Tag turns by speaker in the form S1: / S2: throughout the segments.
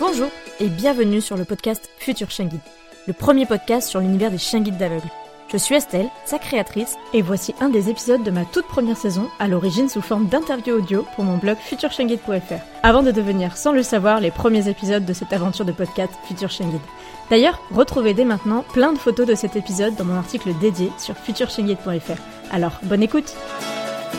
S1: Bonjour et bienvenue sur le podcast Future Chien Guide, le premier podcast sur l'univers des chiens guides d'aveugles. Je suis Estelle, sa créatrice, et voici un des épisodes de ma toute première saison, à l'origine sous forme d'interview audio pour mon blog futureshienguide.fr, avant de devenir, sans le savoir, les premiers épisodes de cette aventure de podcast Future Chien Guide. D'ailleurs, retrouvez dès maintenant plein de photos de cet épisode dans mon article dédié sur futureshienguide.fr. Alors, bonne écoute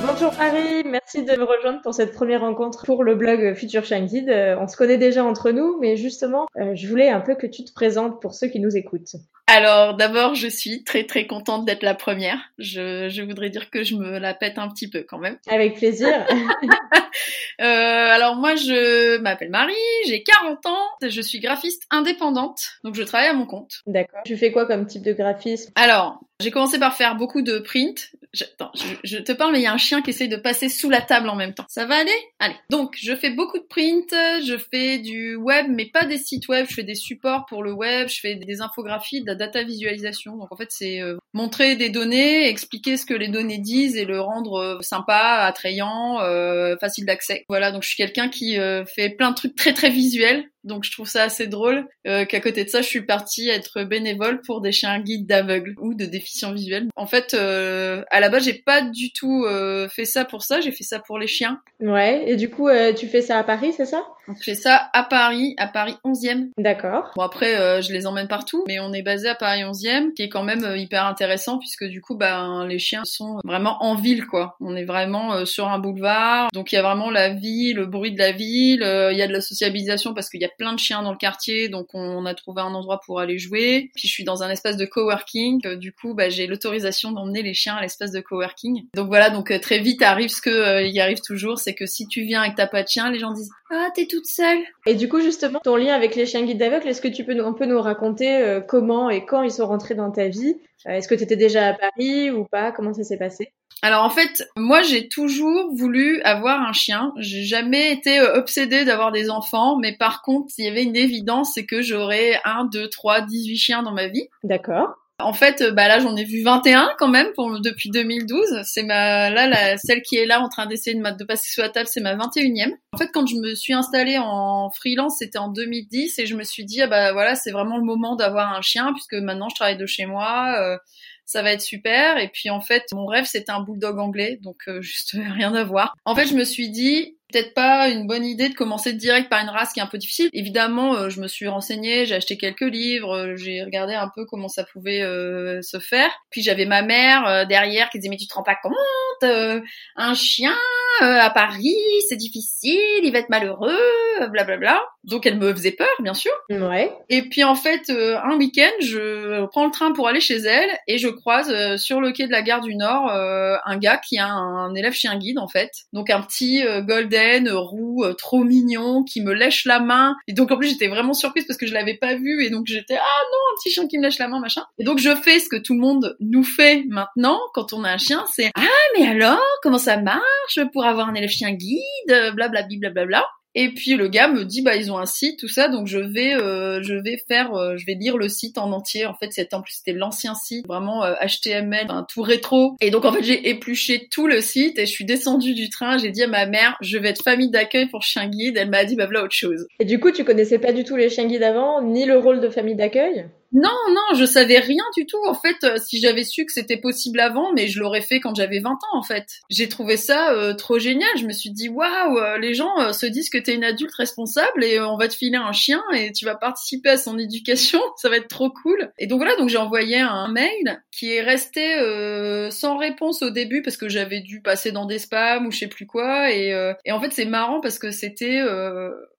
S1: Bonjour Harry, merci de me rejoindre pour cette première rencontre pour le blog Future Guide. Euh, on se connaît déjà entre nous, mais justement, euh, je voulais un peu que tu te présentes pour ceux qui nous écoutent.
S2: Alors d'abord, je suis très très contente d'être la première. Je, je, voudrais dire que je me la pète un petit peu quand même.
S1: Avec plaisir.
S2: euh, alors moi, je m'appelle Marie, j'ai 40 ans, je suis graphiste indépendante, donc je travaille à mon compte.
S1: D'accord. Tu fais quoi comme type de graphisme?
S2: Alors, j'ai commencé par faire beaucoup de print. Je, attends, je, je, te parle, mais il y a un chien qui essaye de passer sous la table en même temps. Ça va aller? Allez. Donc, je fais beaucoup de print, je fais du web, mais pas des sites web. Je fais des supports pour le web, je fais des infographies, de la data visualisation. Donc, en fait, c'est euh, montrer des données, expliquer ce que les données disent et le rendre euh, sympa, attrayant, euh, facile d'accès. Voilà. Donc, je suis quelqu'un qui euh, fait plein de trucs très très visuels. Donc je trouve ça assez drôle euh, qu'à côté de ça, je suis partie être bénévole pour des chiens guides d'aveugles ou de déficients visuels. En fait, euh, à la base, j'ai pas du tout euh, fait ça pour ça. J'ai fait ça pour les chiens.
S1: Ouais. Et du coup, euh, tu fais ça à Paris, c'est ça?
S2: Je fais ça à Paris, à Paris 11e.
S1: D'accord.
S2: Bon après, euh, je les emmène partout, mais on est basé à Paris 11e, qui est quand même euh, hyper intéressant puisque du coup, ben les chiens sont vraiment en ville, quoi. On est vraiment sur un boulevard, donc il y a vraiment la vie, le bruit de la ville. Il y a de la sociabilisation parce qu'il y a plein de chiens dans le quartier, donc on a trouvé un endroit pour aller jouer. Puis je suis dans un espace de coworking, du coup bah, j'ai l'autorisation d'emmener les chiens à l'espace de coworking. Donc voilà, donc très vite arrive ce que euh, il arrive toujours, c'est que si tu viens avec ta pas de chien, les gens disent ah t'es toute seule.
S1: Et du coup justement ton lien avec les chiens guides d'aveugles, est-ce que tu peux un peu nous raconter euh, comment et quand ils sont rentrés dans ta vie? euh, Est-ce que tu étais déjà à Paris ou pas? Comment ça s'est passé?
S2: Alors en fait, moi j'ai toujours voulu avoir un chien. J'ai jamais été euh, obsédée d'avoir des enfants, mais par contre, il y avait une évidence, c'est que j'aurais un, deux, trois, dix-huit chiens dans ma vie.
S1: D'accord.
S2: En fait, bah là, j'en ai vu 21 quand même depuis 2012. C'est ma là celle qui est là en train d'essayer de, de passer sous la table, c'est ma 21e. En fait, quand je me suis installée en freelance, c'était en 2010 et je me suis dit ah bah voilà, c'est vraiment le moment d'avoir un chien puisque maintenant je travaille de chez moi. Euh, ça va être super. Et puis en fait, mon rêve c'était un bulldog anglais, donc euh, juste rien à voir. En fait, je me suis dit peut-être pas une bonne idée de commencer direct par une race qui est un peu difficile. Évidemment, euh, je me suis renseignée, j'ai acheté quelques livres, euh, j'ai regardé un peu comment ça pouvait euh, se faire. Puis j'avais ma mère derrière qui disait mais tu te rends pas compte, un chien à Paris, c'est difficile, il va être malheureux, blablabla. Bla bla. Donc elle me faisait peur, bien sûr.
S1: Ouais.
S2: Et puis en fait, un week-end, je prends le train pour aller chez elle et je croise sur le quai de la gare du Nord un gars qui a un élève chien guide en fait, donc un petit golden roux euh, trop mignon qui me lèche la main et donc en plus j'étais vraiment surprise parce que je l'avais pas vu et donc j'étais ah non un petit chien qui me lèche la main machin et donc je fais ce que tout le monde nous fait maintenant quand on a un chien c'est ah mais alors comment ça marche pour avoir un élève chien guide blablabla blablabla? Et puis le gars me dit bah ils ont un site tout ça donc je vais euh, je vais faire euh, je vais lire le site en entier. En fait c'était en plus c'était l'ancien site vraiment euh, HTML un tout rétro. Et donc en fait j'ai épluché tout le site et je suis descendue du train. J'ai dit à ma mère je vais être famille d'accueil pour chien guide. Elle m'a dit bah voilà autre chose.
S1: Et du coup tu connaissais pas du tout les chiens guides avant ni le rôle de famille d'accueil?
S2: Non, non, je savais rien du tout. En fait, euh, si j'avais su que c'était possible avant, mais je l'aurais fait quand j'avais 20 ans, en fait. J'ai trouvé ça euh, trop génial. Je me suis dit, waouh, euh, les gens euh, se disent que t'es une adulte responsable et on va te filer un chien et tu vas participer à son éducation. ça va être trop cool. Et donc voilà, donc j'ai envoyé un mail qui est resté sans réponse au début parce que j'avais dû passer dans des spams ou je sais plus quoi. Et, et en fait, c'est marrant parce que c'était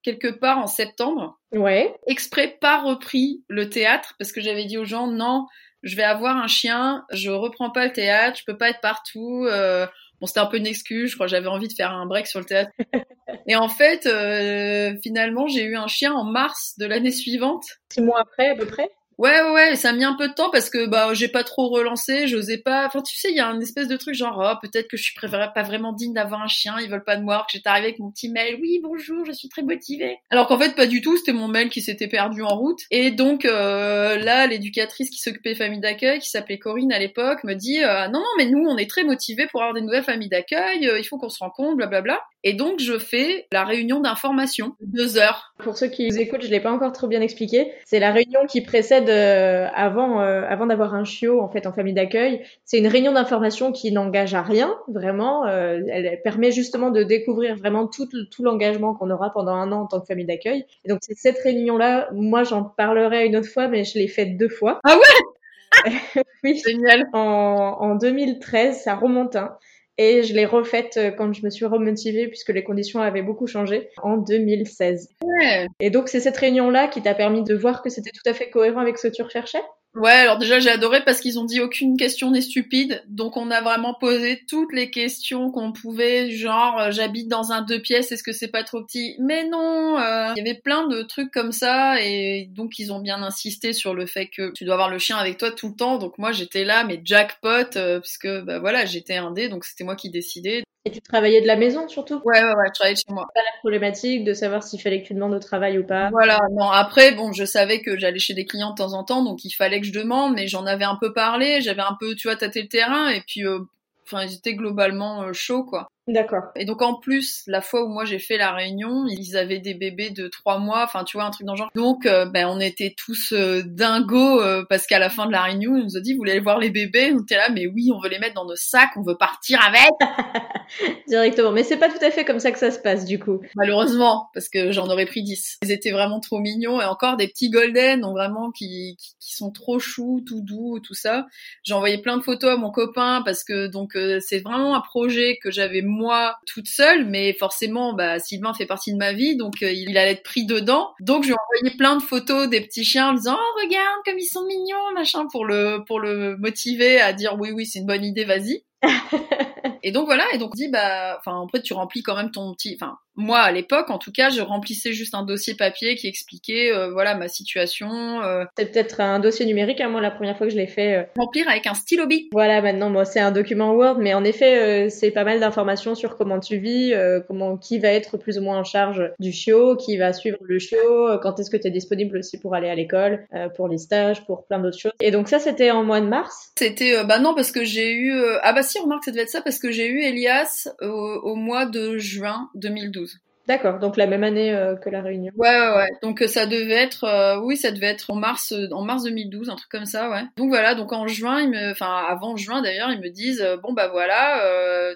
S2: quelque part en septembre.
S1: Ouais.
S2: Exprès pas repris le théâtre parce que j'avais dit aux gens non, je vais avoir un chien, je reprends pas le théâtre, je peux pas être partout. Euh, Bon, c'était un peu une excuse. Je crois j'avais envie de faire un break sur le théâtre. Et en fait, euh, finalement, j'ai eu un chien en mars de l'année suivante.
S1: Six mois après, à peu près?
S2: Ouais, ouais, ça a mis un peu de temps parce que bah j'ai pas trop relancé, j'osais pas. Enfin, tu sais, il y a un espèce de truc genre oh, peut-être que je suis pas vraiment digne d'avoir un chien, ils veulent pas de moi. Que j'étais arrivée avec mon petit mail, oui bonjour, je suis très motivée. Alors qu'en fait pas du tout, c'était mon mail qui s'était perdu en route. Et donc euh, là, l'éducatrice qui s'occupait famille d'accueil, qui s'appelait Corinne à l'époque, me dit euh, non non mais nous on est très motivés pour avoir des nouvelles familles d'accueil, euh, il faut qu'on se rencontre, blablabla. Et donc je fais la réunion d'information, deux heures.
S1: Pour ceux qui nous écoutent, je l'ai pas encore trop bien expliqué. C'est la réunion qui précède euh, avant euh, avant d'avoir un chiot en fait en famille d'accueil. C'est une réunion d'information qui n'engage à rien vraiment. Euh, elle permet justement de découvrir vraiment tout tout l'engagement qu'on aura pendant un an en tant que famille d'accueil. Et donc c'est cette réunion là. Moi j'en parlerai une autre fois, mais je l'ai faite deux fois.
S2: Ah ouais?
S1: oui.
S2: Génial.
S1: En, en 2013, ça remonte. Hein. Et je l'ai refaite euh, quand je me suis remotivée puisque les conditions avaient beaucoup changé en 2016.
S2: Ouais.
S1: Et donc c'est cette réunion-là qui t'a permis de voir que c'était tout à fait cohérent avec ce que tu recherchais?
S2: Ouais, alors déjà j'ai adoré parce qu'ils ont dit aucune question n'est stupide, donc on a vraiment posé toutes les questions qu'on pouvait, genre euh, j'habite dans un deux pièces, est-ce que c'est pas trop petit? Mais non, euh, il y avait plein de trucs comme ça et donc ils ont bien insisté sur le fait que tu dois avoir le chien avec toi tout le temps, donc moi j'étais là mais jackpot euh, puisque bah voilà j'étais indé donc c'était moi qui décidais.
S1: Et tu travaillais de la maison surtout?
S2: Ouais, ouais, ouais, je travaillais chez moi.
S1: Pas la problématique de savoir s'il fallait que tu demandes au travail ou pas?
S2: Voilà, non, après, bon, je savais que j'allais chez des clients de temps en temps, donc il fallait que je demande, mais j'en avais un peu parlé, j'avais un peu, tu vois, tâté le terrain, et puis, euh, enfin, ils étaient globalement euh, chauds, quoi.
S1: D'accord.
S2: Et donc en plus, la fois où moi j'ai fait la réunion, ils avaient des bébés de trois mois, enfin tu vois un truc dans le genre. Donc euh, ben on était tous euh, dingos euh, parce qu'à la fin de la réunion, ils nous ont dit vous voulez aller voir les bébés, on était là mais oui on veut les mettre dans nos sacs, on veut partir avec.
S1: Directement, mais c'est pas tout à fait comme ça que ça se passe du coup.
S2: Malheureusement parce que j'en aurais pris 10. Ils étaient vraiment trop mignons et encore des petits golden, donc vraiment qui, qui, qui sont trop choux, tout doux, tout ça. J'ai envoyé plein de photos à mon copain parce que donc c'est vraiment un projet que j'avais moi toute seule, mais forcément, bah, Sylvain fait partie de ma vie, donc euh, il allait être pris dedans. Donc je lui ai envoyé plein de photos des petits chiens en disant oh regarde comme ils sont mignons, machin, pour le pour le motiver à dire oui oui c'est une bonne idée, vas-y. et donc voilà, et donc dit bah, enfin après tu remplis quand même ton petit, enfin moi à l'époque en tout cas je remplissais juste un dossier papier qui expliquait euh, voilà ma situation euh...
S1: c'est peut-être un dossier numérique hein, moi la première fois que je l'ai fait euh...
S2: remplir avec un stylo bic
S1: voilà maintenant moi c'est un document Word mais en effet euh, c'est pas mal d'informations sur comment tu vis euh, comment qui va être plus ou moins en charge du chiot qui va suivre le chiot quand est-ce que tu es disponible aussi pour aller à l'école pour les stages pour plein d'autres choses. Et donc ça c'était en mois de mars?
S2: C'était bah non parce que j'ai eu ah bah si remarque ça devait être ça parce que j'ai eu Elias au, au mois de juin 2012
S1: D'accord, donc la même année euh, que la Réunion.
S2: Ouais, ouais, ouais. Donc euh, ça devait être, euh, oui, ça devait être en mars, en mars 2012, un truc comme ça, ouais. Donc voilà, donc en juin, ils me, enfin avant juin d'ailleurs, ils me disent, bon bah voilà,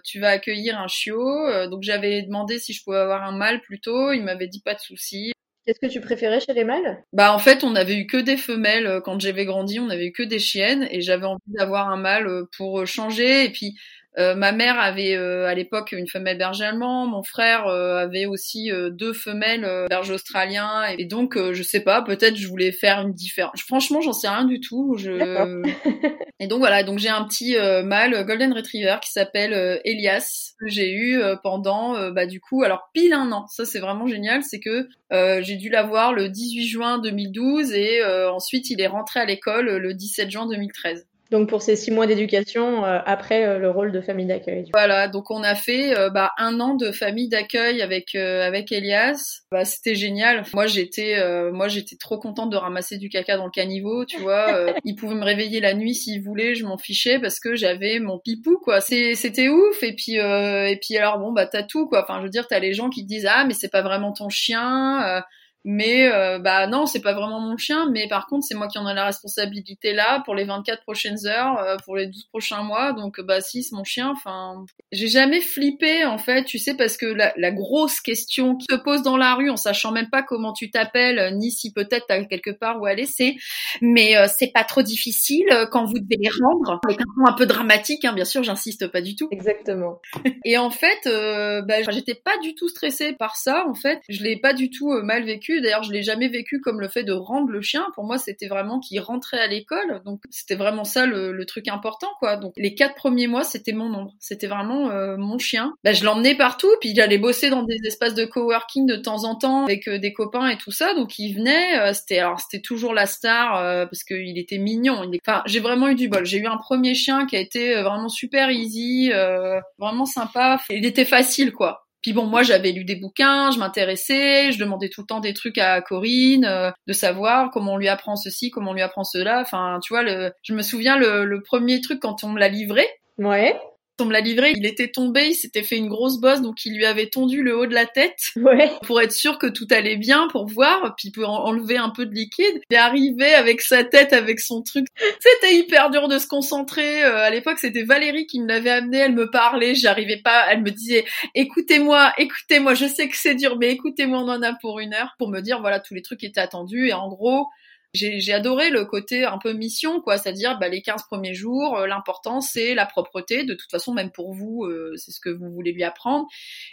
S2: tu vas accueillir un chiot. donc j'avais demandé si je pouvais avoir un mâle plutôt, ils m'avaient dit pas de souci.
S1: Qu'est-ce que tu préférais chez les mâles?
S2: Bah en fait, on avait eu que des femelles quand j'avais grandi, on avait eu que des chiennes et j'avais envie d'avoir un mâle pour changer et puis euh, ma mère avait euh, à l'époque une femelle berger allemand, mon frère euh, avait aussi deux femelles berger australiens et, donc je sais pas, peut-être je voulais faire une différence. Franchement, j'en sais rien du tout. Je... et donc voilà, donc j'ai un petit mâle golden retriever qui s'appelle Elias que j'ai eu pendant bah du coup alors pile un an. Ça c'est vraiment génial, c'est que j'ai dû l'avoir le 18 juin 2012 et ensuite il est rentré à l'école le 17 juin 2013.
S1: Donc pour ces six mois d'éducation euh, après euh, le rôle de famille d'accueil.
S2: Voilà, donc on a fait euh, bah, un an de famille d'accueil avec avec Elias. Bah, c'était génial. Moi j'étais moi j'étais trop contente de ramasser du caca dans le caniveau, tu vois. il pouvait me réveiller la nuit s'il voulait, je m'en fichais parce que j'avais mon pipou quoi. c'était ouf. Et puis et puis alors bon bah t'as tout quoi. Enfin je veux dire t'as les gens qui te disent ah mais c'est pas vraiment ton chien mais euh, bah non, c'est pas vraiment mon chien, mais par contre c'est moi qui en ai la responsabilité là pour les 24 prochaines heures, euh, pour les 12 prochains mois. Donc bah si c'est mon chien, enfin j'ai jamais flippé en fait, tu sais parce que la, la, grosse question qui se pose dans la rue en sachant même pas comment tu t'appelles ni si peut-être t'as quelque part où aller, c'est mais euh, c'est pas trop difficile quand vous devez les rendre avec un ton un peu dramatique, hein, bien sûr, j'insiste pas du tout.
S1: Exactement.
S2: Et en fait, bah j'étais pas du tout stressée par ça en fait, je l'ai pas du tout mal vécu D'ailleurs, je l'ai jamais vécu comme le fait de rendre le chien. Pour moi, c'était vraiment qu'il rentrait à l'école. Donc, c'était vraiment ça le, truc important, quoi. Donc, les quatre premiers mois, c'était mon ombre. C'était vraiment euh, mon chien. Bah, je l'emmenais partout, puis il allait bosser dans des espaces de coworking de temps en temps avec euh, des copains et tout ça. Donc, il venait. Euh, c'était alors, c'était toujours la star parce qu'il était mignon. Enfin, j'ai vraiment eu du bol. J'ai eu un premier chien qui a été vraiment super easy, vraiment sympa. Il était facile, quoi. Puis bon, moi j'avais lu des bouquins, je m'intéressais, je demandais tout le temps des trucs à Corinne, euh, de savoir comment on lui apprend ceci, comment on lui apprend cela. Enfin, tu vois, le, je me souviens le, le premier truc quand on me l'a livré.
S1: Ouais
S2: on me l'a livré, il était tombé, il s'était fait une grosse bosse, donc il lui avait tondu le haut de la tête
S1: ouais.
S2: pour être sûr que tout allait bien, pour voir, puis pour enlever un peu de liquide. Il est arrivé avec sa tête, avec son truc. C'était hyper dur de se concentrer. Euh, à l'époque, c'était Valérie qui me l'avait amené. Elle me parlait, j'arrivais pas. Elle me disait "Écoutez-moi, écoutez-moi. Je sais que c'est dur, mais écoutez-moi. On en a pour une heure pour me dire voilà tous les trucs qui étaient attendus." Et en gros, j'ai adoré le côté un peu mission, quoi, c'est-à-dire bah, les 15 premiers jours, euh, l'important c'est la propreté, de toute façon même pour vous, euh, c'est ce que vous voulez lui apprendre.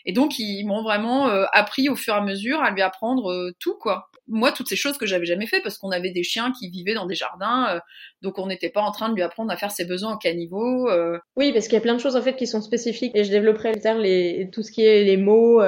S2: Et donc ils m'ont vraiment euh, appris au fur et à mesure à lui apprendre tout, quoi. Moi, toutes ces choses que j'avais jamais fait parce qu'on avait des chiens qui vivaient dans des jardins, donc on n'était pas en train de lui apprendre à faire ses besoins au caniveau.
S1: Oui, parce qu'il y a plein de choses en fait qui sont spécifiques et je développerai les, tout ce qui est les mots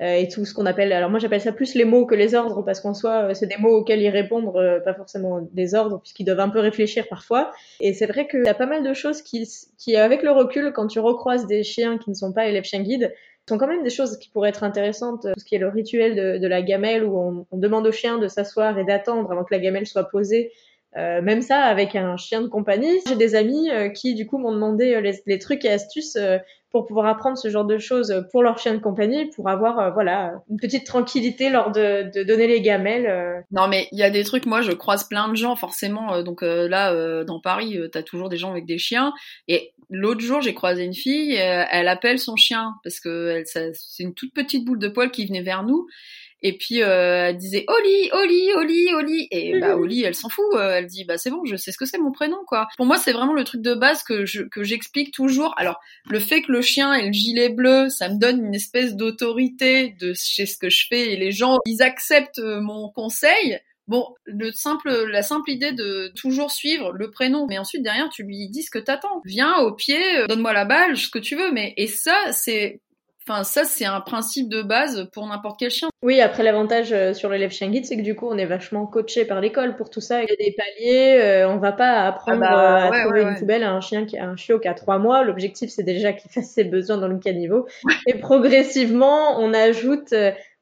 S1: et tout ce qu'on appelle. Alors moi j'appelle ça plus les mots que les ordres parce qu'en soi euh, c'est des mots auxquels ils répondent, euh, pas forcément des ordres puisqu'ils doivent un peu réfléchir parfois. Et c'est vrai qu'il y a pas mal de choses qui, qui avec le recul, quand tu recroises des chiens qui ne sont pas élèves chiens guides, sont quand même des choses qui pourraient être intéressantes. Tout ce qui est le rituel de, de la gamelle où on, on, demande au chien de s'asseoir et d'attendre avant que la gamelle soit posée. Euh, même ça avec un chien de compagnie. J'ai des amis qui du coup m'ont demandé les, les, trucs et astuces pour pouvoir apprendre ce genre de choses pour leur chien de compagnie, pour avoir euh, voilà une petite tranquillité lors de, de donner les gamelles. Euh.
S2: Non mais il y a des trucs, moi je croise plein de gens forcément, euh, donc là dans Paris t'as toujours des gens avec des chiens et l'autre jour j'ai croisé une fille, elle appelle son chien parce que c'est une toute petite boule de poil qui venait vers nous et puis euh, elle disait Oli, Oli, Oli, Oli. Et bah mhm. Oli, elle s'en fout. Euh, elle dit bah c'est bon, je sais ce que c'est mon prénom quoi. Pour moi, c'est vraiment le truc de base que je que j'explique toujours. Alors le fait que le chien ait le gilet bleu, ça me donne une espèce d'autorité de chez ce que je fais et les gens ils acceptent euh, mon conseil. Bon, le simple, la simple idée de toujours suivre le prénom, mais ensuite derrière tu lui dis ce que t'attends. Viens au pied, donne-moi la balle, ce que tu veux. Mais et ça, c'est Enfin, ça, c'est un principe de base pour n'importe quel chien.
S1: Oui, après, l'avantage euh, sur l'élève chien guide, c'est que du coup, on est vachement coaché par l'école pour tout ça. Il y a des paliers, euh, on va pas apprendre ah bah, euh, à trouver une poubelle à un chien qui a un chiot qui a trois mois. L'objectif, c'est déjà qu'il fasse ses besoins dans le caniveau. Et progressivement, on ajoute,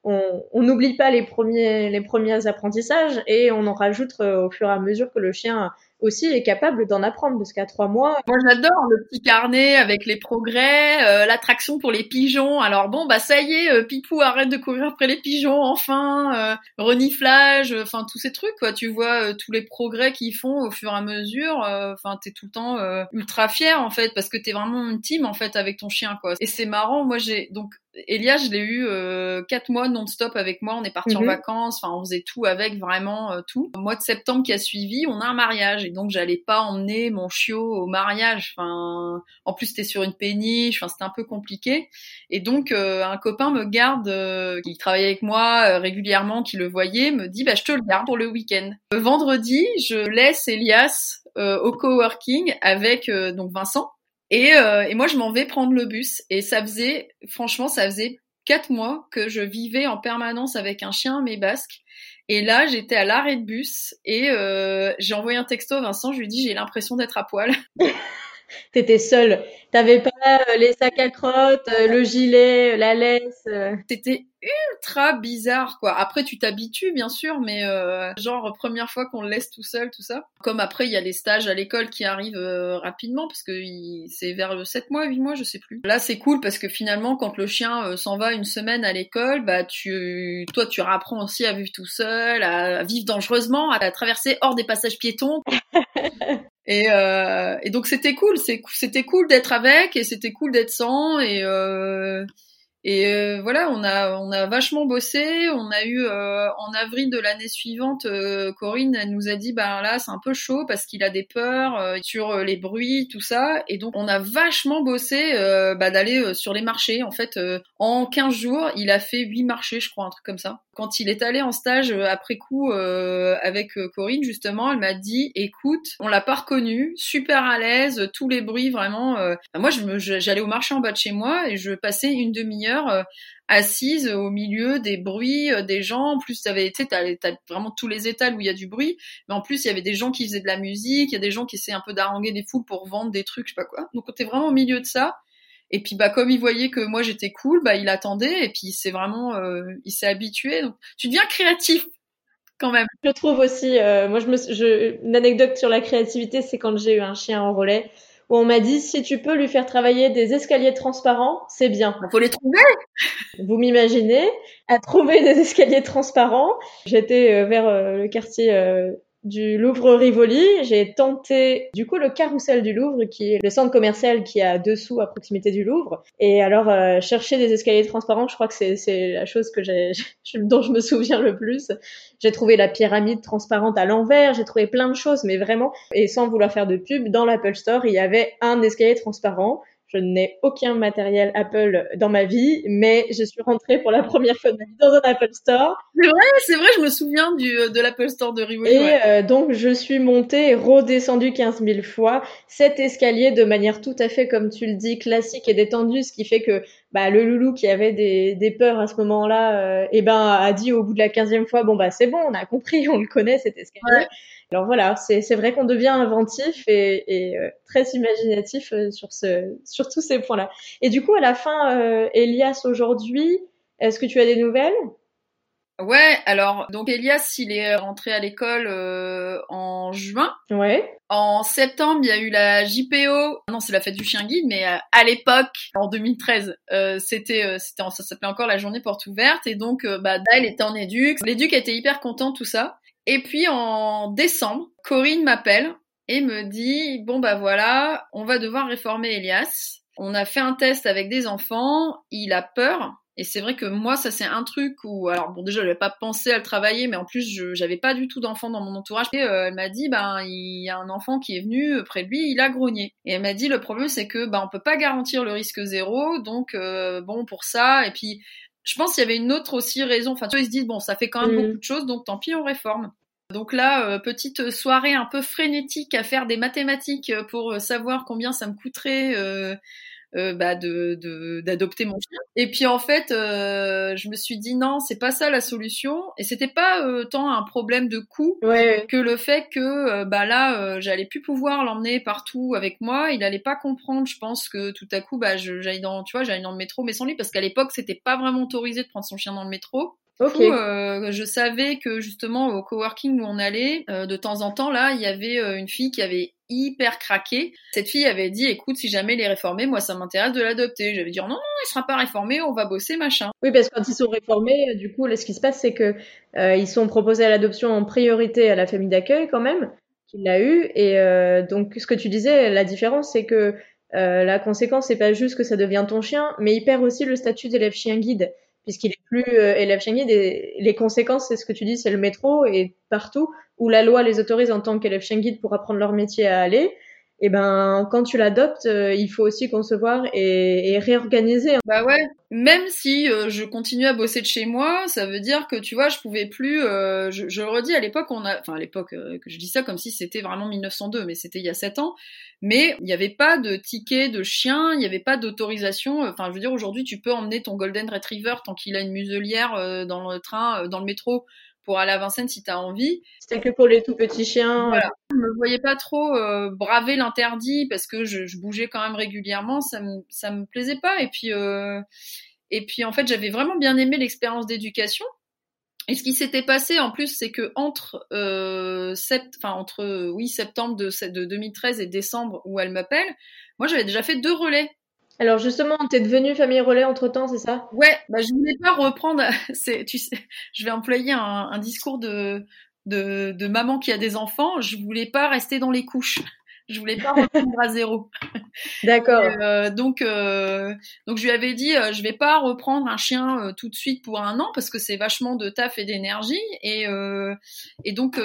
S1: on n'oublie pas les premiers, les premiers apprentissages et on en rajoute au fur et à mesure que le chien aussi est capable d'en apprendre parce qu'à trois mois.
S2: Moi j'adore le petit carnet avec les progrès, euh, l'attraction pour les pigeons. Alors bon bah ça y est, euh, Pipou arrête de courir après les pigeons enfin, euh, reniflage, enfin tous ces trucs quoi. Tu vois tous les progrès qu'ils font au fur et à mesure. Enfin t'es tout le temps ultra fier en fait parce que t'es vraiment une team en fait avec ton chien quoi. Et c'est marrant. Moi j'ai donc Elias, je l'ai eu euh, quatre mois non-stop avec moi. On est parti en mhm. vacances. Enfin, on faisait tout avec, vraiment euh, tout. Au mois de septembre qui a suivi, on a un mariage et donc j'allais pas emmener mon chiot au mariage. Enfin, en plus c'était sur une péniche. Enfin, c'était un peu compliqué. Et donc euh, un copain me garde, qui travaillait avec moi régulièrement, qui le voyait, me dit bah je te le garde pour le week-end. vendredi, je laisse Elias au coworking avec donc Vincent et, euh, et moi, je m'en vais prendre le bus. Et ça faisait, franchement, ça faisait quatre mois que je vivais en permanence avec un chien mes basques. Et là, j'étais à l'arrêt de bus et euh, j'ai envoyé un texto à Vincent. Je lui dit, j'ai l'impression d'être à poil.
S1: T'étais seule. T'avais pas euh, les sacs à crottes, euh, le gilet, la laisse.
S2: C'était ultra bizarre quoi. Après tu t'habitues bien sûr, mais euh, genre première fois qu'on le laisse tout seul, tout ça. Comme après il y a les stages à l'école qui arrivent euh, rapidement parce que c'est vers 7 mois, 8 mois, je sais plus. Là c'est cool parce que finalement quand le chien euh, s'en va une semaine à l'école, bah tu toi tu apprends aussi à vivre tout seul, à, vivre dangereusement, à, traverser hors des passages piétons. Et, et donc c'était cool, c'était cool d'être avec et c'était cool d'être sans et Et euh, voilà, on a on a vachement bossé. On a eu euh, en avril de l'année suivante, euh, Corinne elle nous a dit bah là c'est un peu chaud parce qu'il a des peurs sur les bruits tout ça. Et donc on a vachement bossé bah, d'aller sur les marchés. En fait, en 15 jours, il a fait 8 marchés, je crois, un truc comme ça. Quand il est allé en stage après coup avec Corinne justement, elle m'a dit écoute, on l'a pas reconnu, super à l'aise, tous les bruits vraiment. moi j'allais au marché en bas de chez moi et je passais une demi-heure euh, assise au milieu des bruits euh, des gens. En plus, t'avais été, t'as, as vraiment tous les étals où il y a du bruit, mais en plus il y avait des gens qui faisaient de la musique, il y a des gens qui essaient un peu d'arranger des foules pour vendre des trucs, je sais pas quoi. Donc t'es vraiment au milieu de ça. Et puis bah comme il voyait que moi j'étais cool, bah il attendait et puis c'est vraiment, euh, il s'est habitué. Donc tu deviens créatif quand même.
S1: Je trouve aussi, moi je me, une anecdote sur la créativité, c'est quand j'ai eu un chien en relais où on m'a dit si tu peux lui faire travailler des escaliers transparents, c'est bien.
S2: Il faut les trouver.
S1: Vous m'imaginez à trouver des escaliers transparents. J'étais euh, vers euh, le quartier euh, du Louvre Rivoli. J'ai tenté du coup le carrousel du Louvre, qui est le centre commercial qui a dessous à proximité du Louvre. Et alors euh, chercher des escaliers transparents, je crois que c'est la chose que j'ai dont je me souviens le plus. J'ai trouvé la pyramide transparente à l'envers, j'ai trouvé plein de choses, mais vraiment et sans vouloir faire de pub, dans l'Apple Store il y avait un escalier transparent je n'ai aucun matériel Apple dans ma vie, mais je suis rentrée pour la première fois de ma vie dans un Apple Store.
S2: C'est vrai, c'est vrai, je me souviens du, de l'Apple Store de Rivoli.
S1: Et euh, donc, je suis montée et redescendue 15 000 fois cet escalier de manière tout à fait, comme tu le dis, classique et détendue, ce qui fait que bah, le loulou qui avait des, des peurs à ce moment-là, euh, eh ben, a dit au bout de la 15e fois, bon, bah, c'est bon, on a compris, on le connaît, cet escalier. Alors voilà, c'est vrai qu'on devient inventif et, et euh, très imaginatif euh, sur, ce, sur tous ces points-là. Et du coup, à la fin, euh, Elias, aujourd'hui, est-ce que tu as des nouvelles?
S2: Ouais, alors donc Elias, il est rentré à l'école en juin.
S1: Ouais.
S2: En septembre, il y a eu la JPO. Non, c'est la fête du chien guide, mais à l'époque, en 2013, c'était c'était ça s'appelait encore la journée porte ouverte et donc bah Dale était en éduc. L'éduc était hyper content tout ça. Et puis en décembre, Corinne m'appelle et me dit bon bah voilà, on va devoir réformer Elias. On a fait un test avec des enfants, il a peur. Et c'est vrai que moi, ça c'est un truc où, alors bon, déjà, je n'avais pas pensé à le travailler, mais en plus, je j'avais pas du tout d'enfants dans mon entourage. Et euh, elle m'a dit, ben, il y a un enfant qui est venu près de lui, il a grogné. Et elle m'a dit, le problème, c'est que, ben, on peut pas garantir le risque zéro, donc euh, bon, pour ça. Et puis, je pense qu'il y avait une autre aussi raison. Enfin, tu vois, ils se disent, bon, ça fait quand même mm. beaucoup de choses, donc tant pis, on réforme. Donc là, euh, petite soirée un peu frénétique à faire des mathématiques pour euh, savoir combien ça me coûterait euh, bah, de d'adopter mon chien. Et puis en fait, euh, je me suis dit non, c'est pas ça la solution. Et c'était pas euh, tant un problème de coût que le fait que bah là, j'allais plus pouvoir l'emmener partout avec moi. Il allait pas comprendre. Je pense que tout à coup, bah j'allais dans, tu vois, j'allais dans le métro mais sans lui parce qu'à l'époque, c'était pas vraiment autorisé de prendre son chien dans le métro. Okay. Coup, euh, je savais que justement au coworking où on allait, euh, de temps en temps là, il y avait euh, une fille qui avait hyper craqué. Cette fille avait dit, écoute, si jamais il est réformé, moi ça m'intéresse de l'adopter. J'avais dit, non, non, il sera pas réformé, on va bosser, machin.
S1: Oui, parce que quand ils sont réformés, du coup, là, ce qui se passe, c'est que ils sont proposés à l'adoption en priorité à la famille d'accueil quand même, qu'il l'a eu. Et donc, ce que tu disais, la différence, c'est que la conséquence, c'est pas juste que ça devient ton chien, mais il perd aussi le statut d'élève chien guide puisqu'il est plus euh, élève Schengen. les conséquences, c'est ce que tu dis, c'est le métro et partout où la loi les autorise en tant qu'élève guide pour apprendre leur métier à aller et eh ben quand tu l'adoptes, euh, il faut aussi concevoir et, réorganiser.
S2: Bah ouais, même si euh, je continue à bosser de chez moi, ça veut dire que tu vois, je pouvais plus. Euh, je, je, le redis, à l'époque, on a, enfin à l'époque que je dis ça comme si c'était vraiment 1902, mais c'était il y a 7 ans. Mais il n'y avait pas de ticket de chien, il n'y avait pas d'autorisation. Enfin, je veux dire, aujourd'hui, tu peux emmener ton golden retriever tant qu'il a une muselière dans le train, dans le métro pour aller à Vincennes si tu as envie.
S1: C'était que pour les tout petits chiens.
S2: Voilà. Je me voyais pas trop euh, braver l'interdit parce que je, je, bougeais quand même régulièrement, ça me ça me plaisait pas et puis euh, et puis en fait, j'avais vraiment bien aimé l'expérience d'éducation. Et ce qui s'était passé en plus, c'est que entre euh, sept, enfin entre oui septembre de, de 2013 et décembre où elle m'appelle, moi j'avais déjà fait deux relais
S1: alors justement, t'es devenue famille relais entre temps, c'est ça?
S2: Ouais, bah je voulais pas reprendre. C'est, tu sais, je vais employer un, un discours de, de, de maman qui a des enfants. Je voulais pas rester dans les couches. je voulais pas reprendre à zéro.
S1: D'accord.
S2: Euh, donc, euh, donc je lui avais dit, euh, je vais pas reprendre un chien euh, tout de suite pour un an parce que c'est vachement de taf et d'énergie. Et, euh, et donc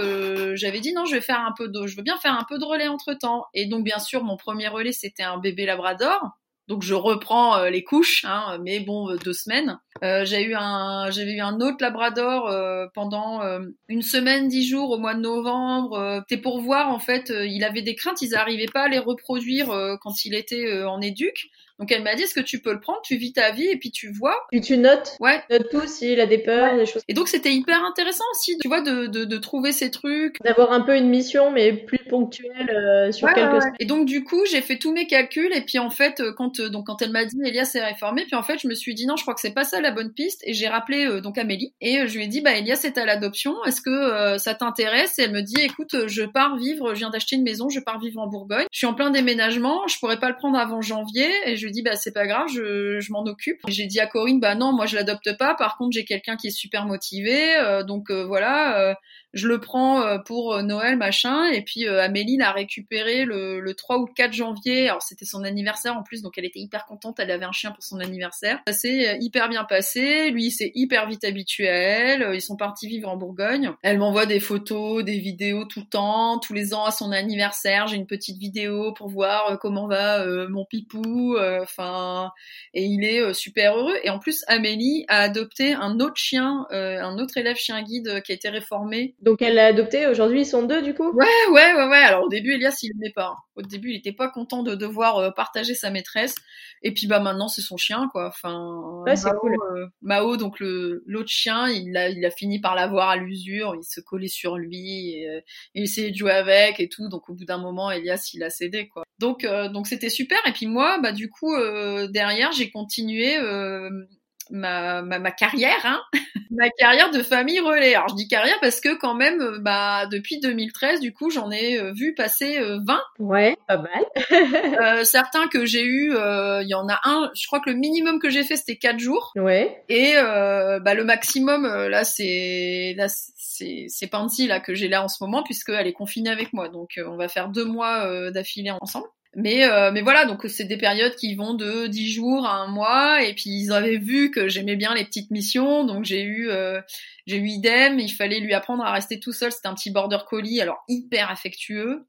S2: j'avais dit non, je vais faire un peu de, je veux bien faire un peu de relais entre temps. Et donc bien sûr, mon premier relais c'était un bébé Labrador. Donc je reprends euh, les couches, hein, mais bon, euh, deux semaines. Euh, j'ai eu un, j'avais eu un autre Labrador pendant une semaine, dix jours au mois de novembre. C'était pour voir en fait, il avait des craintes, ils n'arrivaient pas à les reproduire quand il était en éduque. Donc elle m'a dit est-ce que tu peux le prendre, tu vis ta vie et puis tu vois.
S1: Puis tu notes.
S2: Ouais.
S1: Note tout s'il a des peurs, des choses.
S2: Et donc c'était hyper intéressant aussi, tu vois, de, de, de trouver ces trucs.
S1: D'avoir un peu une mission mais plus ponctuelle euh, sur
S2: Ouais,
S1: quelques
S2: ouais, ouais. Et donc du coup j'ai fait tous mes calculs et puis en fait euh, quand euh, donc quand elle m'a dit Elias est réformé, puis en fait je me suis dit non je crois que c'est pas ça la bonne piste et j'ai rappelé euh, donc Amélie et je lui ai dit bah Elias est à l'adoption, est-ce que ça t'intéresse? Et elle me dit écoute je pars vivre, je viens d'acheter une maison, je pars vivre en Bourgogne, je suis en plein déménagement, je pourrais pas le prendre avant janvier et je lui dis bah c'est pas grave, je, je m'en occupe. J'ai dit à Corinne bah non moi je l'adopte pas, par contre j'ai quelqu'un qui est super motivé, euh, donc euh, voilà. Je le prends euh, pour euh, Noël machin et puis euh, Amélie l'a récupéré le, le 3 ou 4 janvier. Alors c'était son anniversaire en plus donc elle était hyper contente elle avait un chien pour son anniversaire. Ça s'est euh, hyper bien passé. Lui il s'est hyper vite habitué à elle. Ils sont partis vivre en Bourgogne. Elle m'envoie des photos des vidéos tout le temps tous les ans à son anniversaire. J'ai une petite vidéo pour voir comment va euh, mon pipou enfin et il est super heureux. Et en plus Amélie a adopté un autre chien un autre élève chien guide qui a été réformé
S1: Donc elle l'a adopté. Aujourd'hui ils sont deux du coup?
S2: Ouais, ouais, ouais, ouais. Alors au début, Elias, il l'aimait pas. hein. Au début, il était pas content de devoir euh, partager sa maîtresse. Et puis bah maintenant, c'est son chien, quoi. Enfin,
S1: Ouais, c'est
S2: Mao,
S1: cool.
S2: euh, Mao, donc le l'autre chien, il a, il a fini par l'avoir à l'usure. Il se collait sur lui, et, euh, il essayait de jouer avec et tout. Donc au bout d'un moment, Elias, il a cédé, quoi. Donc euh, donc c'était super. Et puis moi, bah du coup, euh, derrière, j'ai continué. Euh, Ma, ma, ma carrière, hein, ma carrière de famille relais. Alors je dis carrière parce que quand même, euh, bah depuis 2013, du coup, j'en ai euh, vu passer euh, 20.
S1: Ouais, pas mal.
S2: Euh, certains que j'ai eu, euh, il y en a un. Je crois que le minimum que j'ai fait c'était 4 jours.
S1: Ouais.
S2: Et euh, bah, le maximum, euh, là, c'est là, c'est c'est Pansy là que j'ai là en ce moment puisqu'elle est confinée avec moi. Donc euh, on va faire deux mois euh, d'affilée ensemble. Mais euh, mais voilà, donc c'est des périodes qui vont de 10 jours à un mois. Et puis ils avaient vu que j'aimais bien les petites missions, donc j'ai eu euh, j'ai eu idem. Il fallait lui apprendre à rester tout seul. C'était un petit border collie, alors hyper affectueux.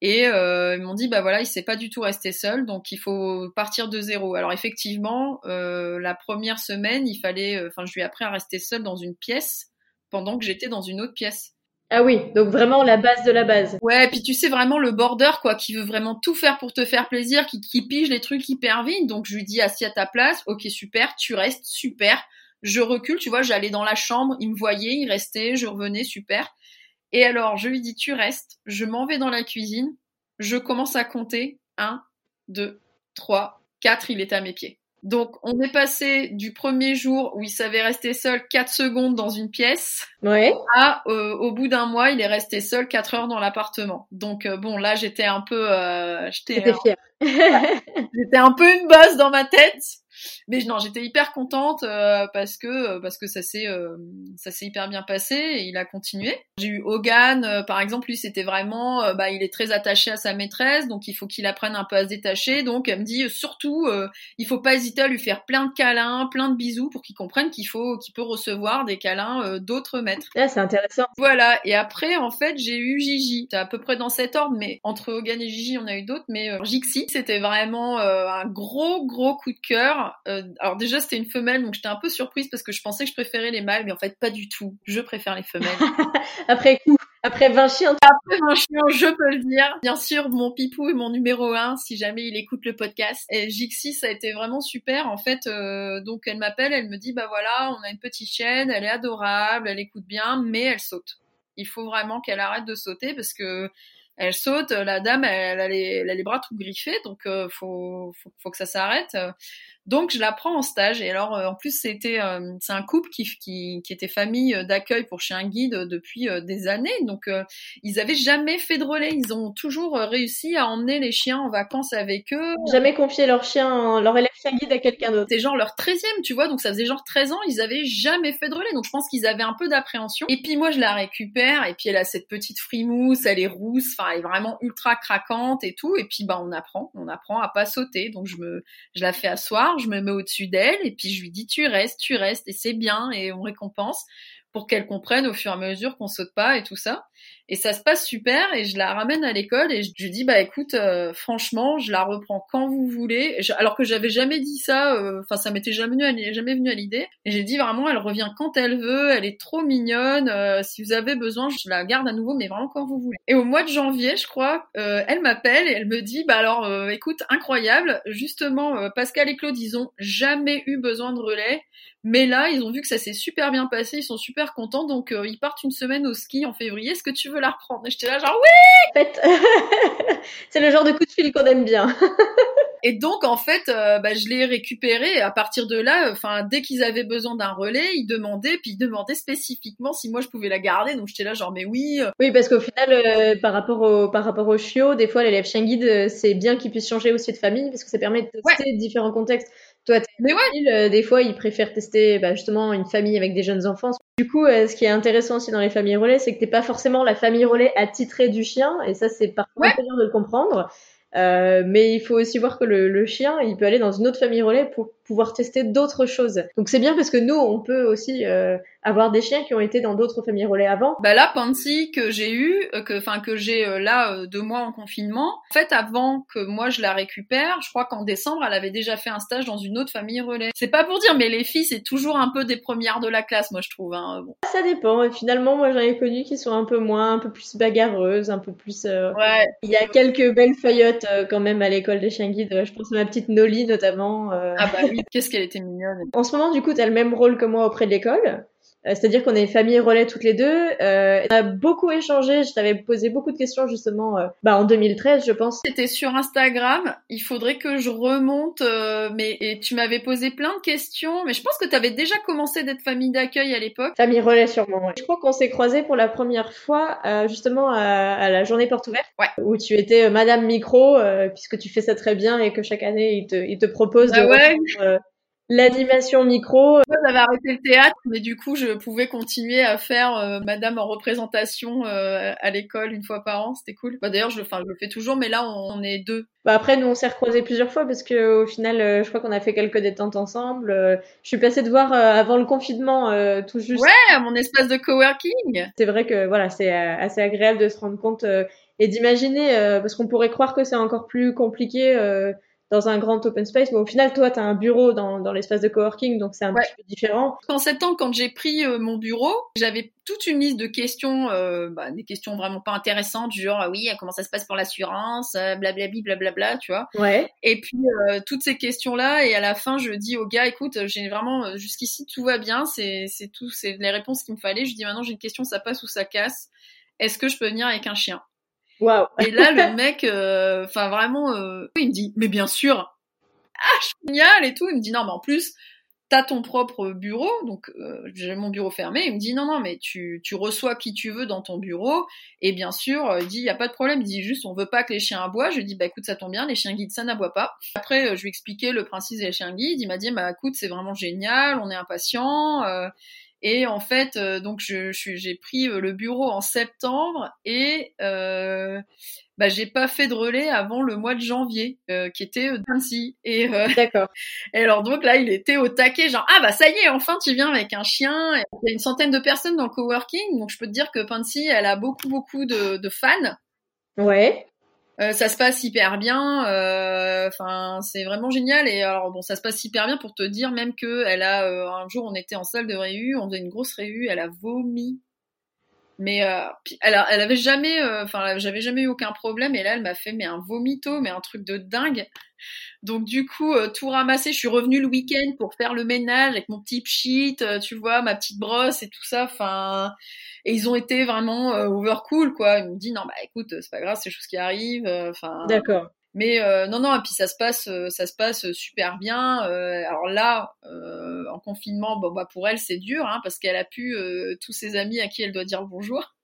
S2: Et euh, ils m'ont dit bah voilà, il sait pas du tout rester seul, donc il faut partir de zéro. Alors effectivement, la première semaine, il fallait, enfin je lui ai appris à rester seul dans une pièce pendant que j'étais dans une autre pièce.
S1: Ah oui, donc vraiment la base de la base.
S2: Ouais, puis tu sais vraiment le border quoi, qui veut vraiment tout faire pour te faire plaisir, qui, pige les trucs hyper vite. Donc je lui dis assis à ta place, ok super, tu restes super. Je recule, tu vois, j'allais dans la chambre, il me voyait, il restait, je revenais super. Et alors je lui dis tu restes, je m'en vais dans la cuisine, je commence à compter un, deux, trois, quatre, il est à mes pieds. Donc on est passé du premier jour où il savait rester seul 4 secondes dans une pièce
S1: Ouais.
S2: à euh, au bout d'un mois il est resté seul 4 heures dans l'appartement. Donc euh, bon là j'étais un peu euh, j'étais
S1: J'étais fière.
S2: j'étais un peu une bosse dans ma tête. Mais non, j'étais hyper contente euh, parce que parce que ça s'est euh, ça s'est hyper bien passé et il a continué. J'ai eu Hogan euh, par exemple, lui c'était vraiment euh, bah il est très attaché à sa maîtresse donc il faut qu'il apprenne un peu à se détacher. Donc elle me dit euh, surtout euh, il faut pas hésiter à lui faire plein de câlins, plein de bisous pour qu'il comprenne qu'il faut qu'il peut recevoir des câlins euh, d'autres maîtres.
S1: Ah, c'est intéressant.
S2: Voilà, et après, en fait, j'ai eu Gigi. C'est à peu près dans cet ordre, mais entre Hogan et Gigi, on a eu d'autres, mais euh, Jixi, c'était vraiment euh, un gros, gros coup de cœur. Euh, alors déjà, c'était une femelle, donc j'étais un peu surprise parce que je pensais que je préférais les mâles, mais en fait, pas du tout. Je préfère les femelles.
S1: Après coup, après 20 chiens.
S2: Après je peux le dire. Bien sûr, mon pipou est mon numéro un, si jamais il écoute le podcast. Et Jixi, ça a été vraiment super. En fait, euh, donc elle m'appelle, elle me dit, bah voilà, on a une petite chienne, elle est adorable, elle écoute bien, mais elle saute. Il faut vraiment qu'elle arrête de sauter parce que elle saute, la dame, elle, a, les, elle a les bras tout griffés, donc euh, faut, faut, faut que ça s'arrête. Donc je la prends en stage. Et alors en plus c'était c'est un couple qui, qui, qui était famille d'accueil pour chien guide depuis des années. Donc ils avaient jamais fait de relais. Ils ont toujours réussi à emmener les chiens en vacances avec eux.
S1: Jamais confié leur chien leur élève chien guide à quelqu'un d'autre.
S2: C'est genre leur 13e tu vois. Donc ça faisait genre 13 ans ils avaient jamais fait de relais. Donc je pense qu'ils avaient un peu d'appréhension. Et puis moi je la récupère. Et puis elle a cette petite frimousse. Elle est rousse. Enfin elle est vraiment ultra craquante et tout. Et puis bah on apprend. On apprend à pas sauter. Donc je me je la fais asseoir je me mets au-dessus d'elle et puis je lui dis tu restes, tu restes et c'est bien et on récompense pour qu'elle comprenne au fur et à mesure qu'on saute pas et tout ça. Et ça se passe super et je la ramène à l'école et je lui dis bah écoute euh, franchement je la reprends quand vous voulez. alors que j'avais jamais dit ça, euh, enfin ça m'était jamais venu jamais venu à l'idée. Et j'ai dit vraiment elle revient quand elle veut, elle est trop mignonne. Euh, si vous avez besoin je la garde à nouveau mais vraiment quand vous voulez. Et au mois de janvier je crois elle m'appelle et elle me dit bah alors écoute incroyable justement Pascal et Claude ils ont jamais eu besoin de relais. Mais là, ils ont vu que ça s'est super bien passé, ils sont super contents, donc ils partent une semaine au ski en février. Est-ce que tu veux la reprendre. Et j'étais là genre oui.
S1: En fait, c'est le genre de coup de fil qu'on aime bien.
S2: et donc en fait, euh, bah, je l'ai récupéré. Et à partir de là, enfin dès qu'ils avaient besoin d'un relais, ils demandaient, puis ils demandaient spécifiquement si moi je pouvais la garder. Donc j'étais là genre mais oui.
S1: Oui parce qu'au final, euh, par rapport au par rapport au chiot, des fois l'élève chien guide, euh, c'est bien qu'il puisse changer aussi de famille parce que ça permet de tester différents contextes. Toi, mais ouais. des fois, ils préfèrent tester bah, justement une famille avec des jeunes enfants. Du coup, euh, ce qui est intéressant aussi dans les familles relais, c'est que t'es pas forcément la famille relais attitrée du chien, et ça, c'est parfois ouais. dur de le comprendre. Euh, mais il faut aussi voir que le, le, chien, il peut aller dans une autre famille relais pour pouvoir tester d'autres choses. Donc c'est bien parce que nous, on peut aussi euh, avoir des chiens qui ont été dans d'autres familles relais avant.
S2: Bah là, Pansy que j'ai eu, euh, que enfin que j'ai euh, là euh, deux mois en confinement. En fait, avant que moi je la récupère, je crois qu'en décembre, elle avait déjà fait un stage dans une autre famille relais. C'est pas pour dire, mais les filles, c'est toujours un peu des premières de la classe, moi je trouve. Hein. Bon.
S1: Ça dépend. Et finalement, moi j'en ai connu qui sont un peu moins, un peu plus bagarreuses, un peu plus.
S2: Ouais.
S1: Il y a quelques belles feuillottes quand même à l'école des chiens guides. Je pense à ma petite Nolly notamment.
S2: Ah bah oui. Qu'est-ce qu'elle était mignonne.
S1: En ce moment, du coup, tu as le même rôle que moi auprès de l'école. Euh, c'est-à-dire qu'on est famille relais toutes les deux. Euh, on a beaucoup échangé. Je t'avais posé beaucoup de questions justement euh, bah, en 2013, je pense.
S2: C'était sur Instagram. Il faudrait que je remonte. Euh, mais et tu m'avais posé plein de questions. Mais je pense que tu avais déjà commencé d'être famille d'accueil à l'époque.
S1: Famille relais sûrement. Ouais. Je crois qu'on s'est croisés pour la première fois justement à, à, la journée porte ouverte,
S2: ouais.
S1: où tu étais Madame Micro, puisque tu fais ça très bien et que chaque année il te, il te propose
S2: ah
S1: de
S2: ouais
S1: l'animation micro.
S2: Moi, j'avais arrêté le théâtre, mais du coup, je pouvais continuer à faire euh, Madame en représentation euh, à l'école une fois par an. C'était cool. Bah, D'ailleurs, je, enfin, je le fais toujours, mais là, on, on est deux.
S1: Bah après, nous, on s'est recroisés plusieurs fois parce que au final, euh, je crois qu'on a fait quelques détentes ensemble. Euh, je suis passée de voir euh, avant le confinement, tout juste.
S2: Ouais, à mon espace de coworking.
S1: C'est vrai que voilà, c'est assez agréable de se rendre compte et d'imaginer, parce qu'on pourrait croire que c'est encore plus compliqué dans un grand open space. Mais au final, toi, tu as un bureau dans, dans l'espace de coworking, donc c'est un
S2: ouais.
S1: petit peu différent.
S2: En septembre, quand j'ai pris euh, mon bureau, j'avais toute une liste de questions, euh, bah, des questions vraiment pas intéressantes, du genre, oui, comment ça se passe pour l'assurance, blablabli, blablabla, tu vois.
S1: Ouais.
S2: Et puis, euh, toutes ces questions-là, et à la fin, je dis au gars, écoute, j'ai vraiment, jusqu'ici, tout va bien, c'est tout, c'est les réponses qu'il me fallait. Je dis, maintenant, j'ai une question, ça passe ou ça casse. Est-ce que je peux venir avec un chien? Et là, le mec, enfin euh, vraiment, euh, il me dit, mais bien sûr, ah génial et tout. Il me dit non, mais en plus, t'as ton propre bureau, donc euh, j'ai mon bureau fermé. Il me dit non, non, mais tu, reçois qui tu veux dans ton bureau. Et bien sûr, il dit il y a pas de problème. Il dit juste on veut pas que les chiens aboient. Je lui dis bah écoute ça tombe bien, les chiens guides ça n'aboie pas. Après, je lui expliquais le principe des chiens guides. Il m'a dit bah écoute c'est vraiment génial, on est impatient. Et en fait, euh, donc je, j'ai pris euh, le bureau en septembre et euh, bah, j'ai pas fait de relais avant le mois de janvier, euh, qui était Dancy. Et euh,
S1: d'accord.
S2: Et alors donc là, il était au taquet, genre ah bah ça y est, enfin tu viens avec un chien. Il y a une centaine de personnes dans le coworking, donc je peux te dire que Pansy, elle a beaucoup beaucoup de, de fans.
S1: Ouais.
S2: Euh, ça se passe hyper bien. Enfin, euh, c'est vraiment génial. Et alors bon, ça se passe hyper bien pour te dire même que elle a euh, un jour, on était en salle de réu, on faisait une grosse réu, elle a vomi. Mais euh, elle, a, elle avait jamais, enfin, j'avais jamais eu aucun problème. Et là, elle m'a fait mais un vomito, mais un truc de dingue. Donc du coup, tout ramassé. Je suis revenue le week-end pour faire le ménage avec mon petit pchit, tu vois, ma petite brosse et tout ça. Enfin, et ils ont été vraiment euh, overcool quoi ils m'ont dit non bah écoute c'est pas grave c'est choses qui arrivent enfin
S1: d'accord
S2: Mais euh, non, non, et puis ça se passe, euh, ça se passe super bien. Euh, alors là, euh, en confinement, bon bah pour elle c'est dur, hein, parce qu'elle a pu euh, tous ses amis à qui elle doit dire bonjour.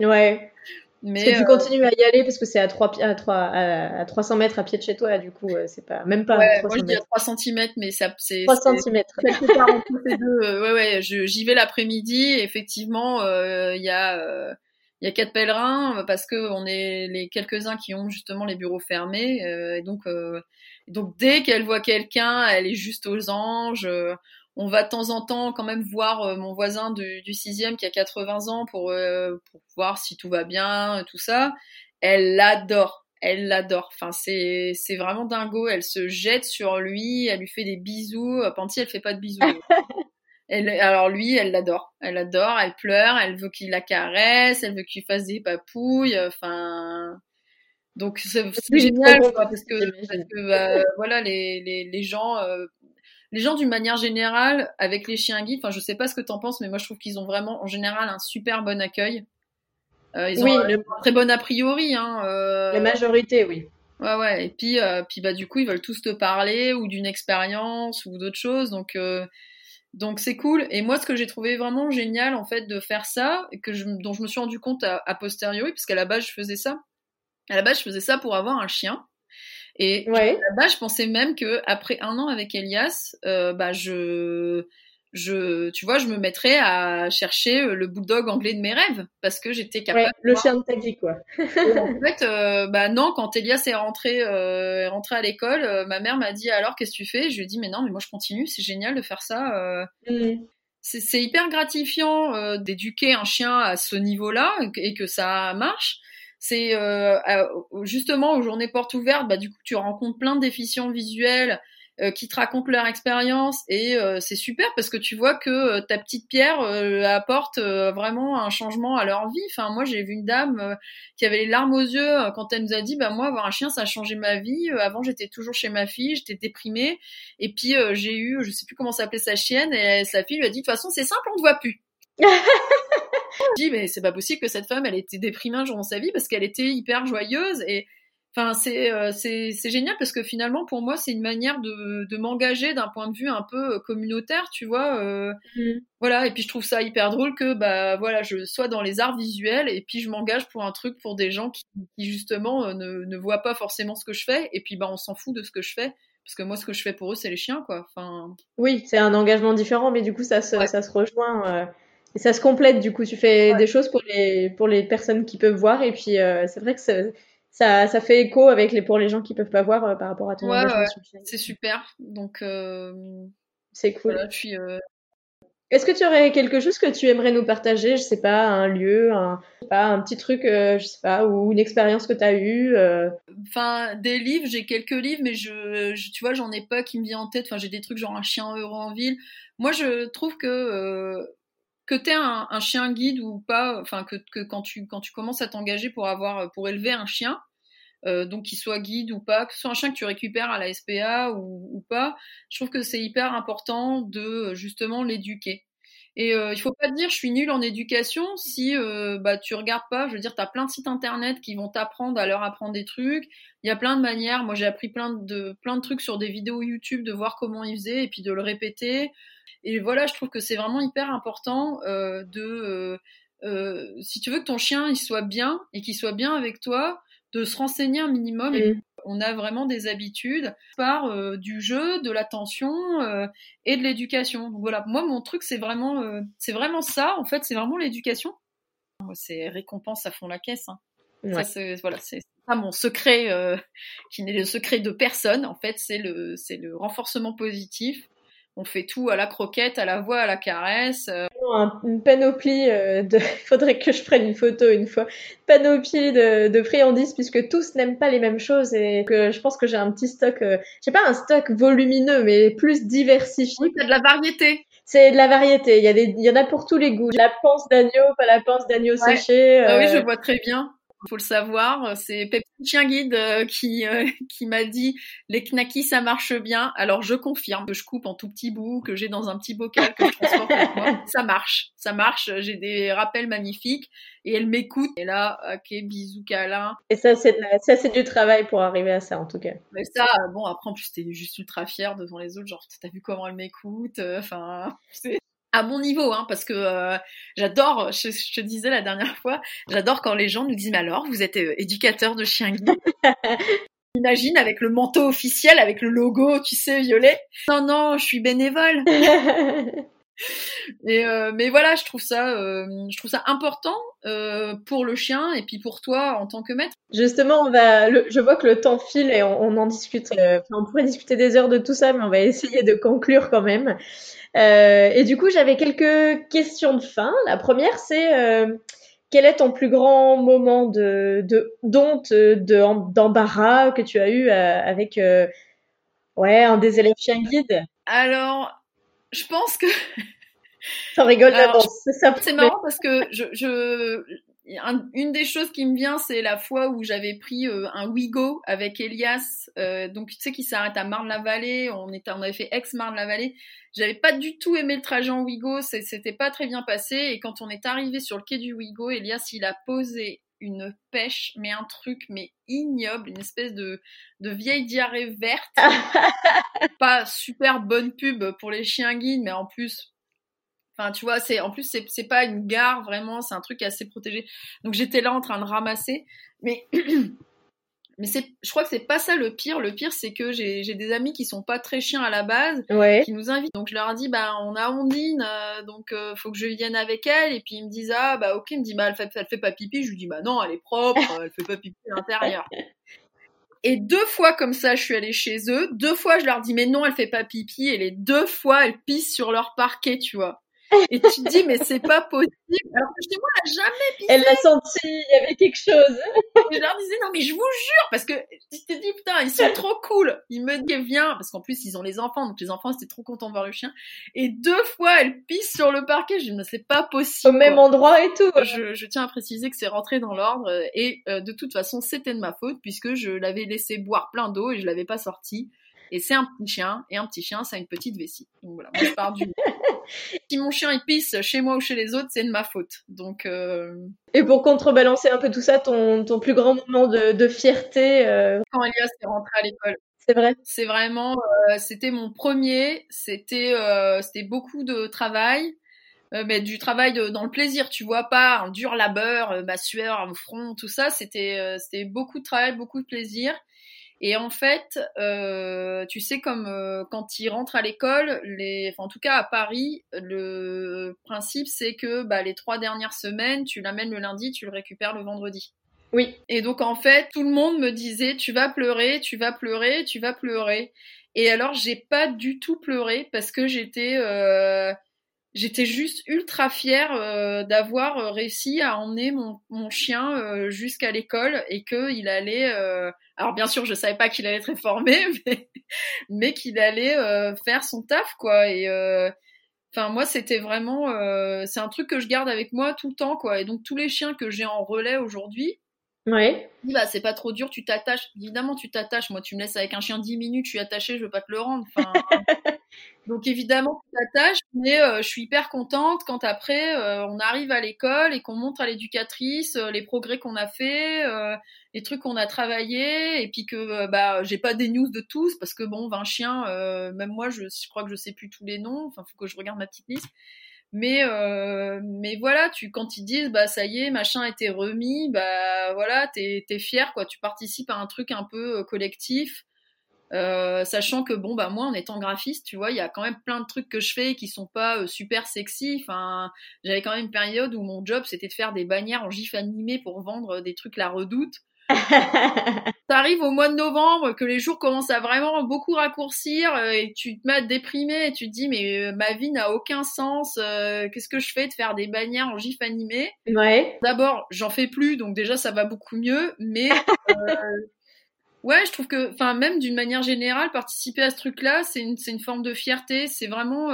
S1: Ouais.
S2: Mais
S1: Parce que tu
S2: euh,
S1: continues à y aller parce que c'est à, 3, à, 3, à, à 300 mètres à pied de chez toi, du coup, c'est pas, même pas
S2: ouais,
S1: 300
S2: moi je dis à
S1: mètres.
S2: 3 cm, mais ça c'est
S1: 3
S2: c'est-
S1: cm.
S2: ouais, ouais, j'y vais l'après-midi. Effectivement, euh, il y a euh, il y a quatre pèlerins euh, parce que on est les quelques-uns qui ont justement les bureaux fermés. euh, et donc, euh, donc dès qu'elle voit quelqu'un, elle est juste aux anges. euh, on va de temps en temps quand même voir euh, mon voisin du, du sixième qui a 80 ans pour euh, pour voir si tout va bien, tout ça. Elle l'adore. Elle l'adore. Enfin, c'est c'est vraiment dingo. Elle se jette sur lui. Elle lui fait des bisous. Euh, Panty, elle fait pas de bisous. Elle, alors lui, elle l'adore. Elle l'adore. Elle pleure. Elle veut qu'il la caresse. Elle veut qu'il fasse des papouilles. Enfin, donc c'est génial, quoi, parce que
S1: j'imagine.
S2: parce que bah, voilà les les les gens. euh, les gens d'une manière générale, avec les chiens guides, enfin je sais pas ce que t'en penses, mais moi je trouve qu'ils ont vraiment en général un super bon accueil. Euh, ils ont
S1: Oui,
S2: un
S1: le-
S2: très bon a priori. Hein, euh,
S1: La majorité, oui.
S2: Ouais, ouais. Et puis, euh, puis bah, du coup, ils veulent tous te parler ou d'une expérience ou d'autres choses. Donc, euh, donc c'est cool. Et moi, ce que j'ai trouvé vraiment génial, en fait, de faire ça, et que je, dont je me suis rendu compte à, a posteriori, parce qu'à la base, je faisais ça. À la base, je faisais ça pour avoir un chien. Et
S1: Ouais.
S2: à la base, je pensais même que après un an avec Elias, euh, bah, je, je, tu vois, je me mettrais à chercher euh, le bulldog anglais de mes rêves, parce que j'étais capable.
S1: Ouais, le chien de ta vie, quoi.
S2: en fait, euh, bah non, quand Elias est rentré, euh, est rentré à l'école, euh, ma mère m'a dit alors qu'est-ce que tu fais? Je lui ai dit mais non, mais moi je continue, c'est génial de faire ça.
S1: Mm.
S2: c'est hyper gratifiant d'éduquer un chien à ce niveau-là et que- ça marche. C'est justement aux journées portes ouvertes, bah du coup tu rencontres plein de déficients visuels euh, qui te racontent leur expérience et euh, c'est super parce que tu vois que euh, ta petite pierre euh, apporte euh, vraiment un changement à leur vie. Enfin moi j'ai vu une dame euh, qui avait les larmes aux yeux quand elle nous a dit bah moi avoir un chien ça a changé ma vie. Euh, avant j'étais toujours chez ma fille, j'étais déprimée et puis euh, j'ai eu je sais plus comment s'appelait sa chienne et sa fille lui a dit de toute façon c'est simple on te voit plus. Je dis mais c'est pas possible que cette femme elle était déprimée un jour dans sa vie parce qu'elle était hyper joyeuse et enfin c'est euh, c'est c'est génial parce que finalement pour moi c'est une manière de de m'engager d'un point de vue un peu euh, communautaire tu vois euh,
S1: Mm.
S2: voilà et puis je trouve ça hyper drôle que bah voilà je sois dans les arts visuels et puis je m'engage pour un truc pour des gens qui, qui justement euh, ne ne voient pas forcément ce que je fais et puis bah on s'en fout de ce que je fais parce que moi ce que je fais pour eux c'est les chiens quoi enfin
S1: Oui, c'est un engagement différent, mais du coup, ça se,
S2: Ouais.
S1: ça se rejoint. euh, et ça se complète, du coup. Tu fais
S2: Ouais.
S1: des choses pour les, pour les personnes qui peuvent voir. Et puis, euh, c'est vrai que ça, ça, fait écho avec les, pour les gens qui peuvent pas voir euh, par rapport à ton
S2: Ouais, ouais. c'est super donc euh,
S1: C'est cool.
S2: voilà euh,
S1: Est-ce que tu aurais quelque chose que tu aimerais nous partager? Je sais pas, un lieu, un, pas, un petit truc, euh, je sais pas, ou une expérience que tu as eue. euh,
S2: Enfin, des livres, j'ai quelques livres, mais je, je- tu vois, j'en ai pas qui me vient en tête. Enfin, j'ai des trucs genre un chien heureux en ville. Moi, je trouve que euh, que t'aies un, un chien guide ou pas, enfin que, que quand tu quand tu commences à t'engager pour avoir pour élever un chien, euh, donc qu'il soit guide ou pas, que ce soit un chien que tu récupères à la SPA ou, pas, je trouve que c'est hyper important de justement l'éduquer. Et euh, il faut pas te dire je suis nulle en éducation si euh, bah tu regardes pas. Je veux dire, t'as plein de sites internet qui vont t'apprendre à leur apprendre des trucs. Il y a plein de manières. Moi, j'ai appris plein de plein de trucs sur des vidéos YouTube, de voir comment ils faisaient et puis de le répéter. Et voilà, je trouve que c'est vraiment hyper important euh, de euh, si tu veux que ton chien il soit bien et qu'il soit bien avec toi, de se renseigner un minimum. Et
S1: Mm.
S2: on a vraiment des habitudes par euh, du jeu, de l'attention euh, et de l'éducation. Voilà, moi mon truc c'est vraiment euh, c'est vraiment ça en fait, c'est vraiment l'éducation. C'est récompense à fond la caisse. Hein.
S1: Ouais.
S2: Ça c'est voilà, c'est ça mon secret euh, qui n'est le secret de personne en fait, c'est le c'est le renforcement positif. On fait tout à la croquette, à la voix, à la caresse.
S1: Un- une panoplie euh, de. Il faudrait que je prenne une photo une fois. Panoplie de, de friandises puisque tous n'aiment pas les mêmes choses et que je pense que j'ai un petit stock. Euh, j'ai pas un stock volumineux mais plus diversifié.
S2: Oui, t'as de la variété.
S1: C'est de la variété. Il y a des, il y en a pour tous les goûts. La panse d'agneau, pas la panse d'agneau
S2: Ouais.
S1: séché.
S2: Ah oui,
S1: euh,
S2: je vois très bien. Faut le savoir. C'est Pepsi Chien Guide euh, qui euh, qui m'a dit les knackis ça marche bien. Alors je confirme que je coupe en tout petits bouts, que j'ai dans un petit bocal que je transporte avec moi. Ça marche, ça marche. J'ai des rappels magnifiques et elle m'écoute. Et là, ok, bisous câlin.
S3: Et ça c'est ça c'est du travail pour arriver à ça en tout cas.
S2: Mais ça, bon après en plus t'es juste ultra fière devant les autres. Genre t'as vu comment elle m'écoute. Enfin, c'est à mon niveau, hein, parce que euh, j'adore, je, te disais la dernière fois, j'adore quand les gens nous disent, mais alors, vous êtes euh, éducateur de chiens guides? Imagine avec le manteau officiel, avec le logo, tu sais, violet. Non, non, je suis bénévole. et euh, mais voilà, je trouve ça, je trouve ça important pour le chien et puis pour toi en tant que maître.
S3: Justement, on va, je vois que le temps file et on, on en discute. on pourrait discuter des heures de tout ça, mais on va essayer de conclure quand même. Euh, et du coup, j'avais quelques questions de fin. La première, c'est euh, quel est ton plus grand moment de, de d'honte, d'embarras que tu as eu euh, avec ouais un des élèves chien guide?
S2: Alors, je pense que
S3: ça rigole d'avance.
S2: C'est marrant parce que je, je une des choses qui me vient, c'est la fois où j'avais pris euh, un Wigo avec Elias, euh, donc tu sais qui s'arrête à Marne-la-Vallée, on était, on avait fait ex-Marne-la-Vallée. J'avais pas du tout aimé le trajet en Wigo, c'était pas très bien passé, et quand on est arrivé sur le quai du Wigo, Elias il a posé une pêche, mais un truc mais ignoble, une espèce de, de vieille diarrhée verte. pas super bonne pub pour les chiens guides, mais en plus Enfin, tu vois, c'est en plus c'est c'est pas une gare vraiment, c'est un truc assez protégé. Donc j'étais là en train de ramasser, mais mais c'est je crois que c'est pas ça le pire. Le pire c'est que j'ai j'ai des amis qui sont pas très chiens à la base, qui nous invitent. Donc je leur dis bah on a Ondine, euh, donc euh, faut que je vienne avec elle. Et puis ils me disent ah bah ok, ils me dit bah elle fait elle fait pas pipi. Je lui dis bah non elle est propre, elle fait pas pipi à l'intérieur. Et deux fois comme ça, je suis allée chez eux. Deux fois, je leur dis mais non, elle fait pas pipi. Et les deux fois, elles pissent sur leur parquet, tu vois. Et tu te dis, mais c'est pas possible. Alors que chez moi, elle n'a jamais pissé.
S3: Elle l'a senti, il y avait quelque chose.
S2: Je leur disais, non, mais je vous jure, parce que tu te dis, putain, ils sont trop cool. Ils me disent, viens, parce qu'en plus, ils ont les enfants, donc les enfants, c'était trop contents de voir le chien. Et deux fois, elle pisse sur le parquet. Je dis, mais c'est pas possible.
S3: Au même endroit et tout.
S2: Je, je, tiens à préciser que c'est rentré dans l'ordre. Et euh, de toute façon, c'était de ma faute, puisque je l'avais laissé boire plein d'eau et je l'avais pas sorti. Et c'est un petit chien, et un petit chien, ça a une petite vessie. Donc voilà, moi je pars du. si mon chien il pisse chez moi ou chez les autres, c'est de ma faute. Donc. Euh...
S3: Et pour contrebalancer un peu tout ça, ton, ton plus grand moment de, de fierté. Euh...
S2: Quand Elias est rentré à l'école.
S3: C'est vrai.
S2: C'est vraiment, euh, c'était mon premier. C'était, euh, c'était beaucoup de travail. Euh, mais du travail de, dans le plaisir, tu vois, pas un dur labeur, ma sueur, mon front, tout ça, c'était c'était beaucoup de travail, beaucoup de plaisir. Et en fait, euh, tu sais, comme euh, quand ils rentrent à l'école, les, enfin, en tout cas à Paris, le principe c'est que bah, les trois dernières semaines, tu l'amènes le lundi, tu le récupères le vendredi.
S3: Oui.
S2: Et donc en fait, tout le monde me disait tu vas pleurer, tu vas pleurer, tu vas pleurer. Et alors j'ai pas du tout pleuré parce que j'étais euh, j'étais juste ultra fière euh, d'avoir euh, réussi à emmener mon, mon chien euh, jusqu'à l'école et qu'il allait alors bien sûr je savais pas qu'il allait être réformé mais, mais qu'il allait faire son taf quoi et enfin moi c'était vraiment c'est un truc que je garde avec moi tout le temps quoi et donc tous les chiens que j'ai en relais aujourd'hui
S3: Ouais.
S2: Bah, c'est pas trop dur, tu t'attaches. Évidemment, tu t'attaches. Moi, tu me laisses avec un chien 10 minutes, je suis attachée, je veux pas te le rendre. Enfin, donc évidemment, tu t'attaches, mais euh, je suis hyper contente quand après euh, on arrive à l'école et qu'on montre à l'éducatrice euh, les progrès qu'on a fait, les trucs qu'on a travaillé, et puis que bah j'ai pas des news de tous parce que bon, 20 chiens, même moi, je, crois que je sais plus tous les noms. Enfin, faut que je regarde ma petite liste. Mais mais voilà, tu quand ils disent bah ça y est, machin a été remis, bah voilà, t'es es fier quoi, tu participes à un truc un peu collectif, euh, sachant que bon bah moi en étant graphiste, tu vois, il y a quand même plein de trucs que je fais qui sont pas euh, super sexy. Enfin, j'avais quand même une période où mon job c'était de faire des bannières en gif animé pour vendre des trucs la redoute. T'arrives au mois de novembre, que les jours commencent à vraiment beaucoup raccourcir euh, et tu te mets à te déprimer et tu te dis mais euh, ma vie n'a aucun sens. Euh, qu'est-ce que je fais de faire des bannières en gif animé?
S3: Ouais.
S2: D'abord, j'en fais plus, donc déjà ça va beaucoup mieux. Mais ouais, je trouve que, enfin même d'une manière générale, participer à ce truc-là, c'est une, c'est une forme de fierté. C'est vraiment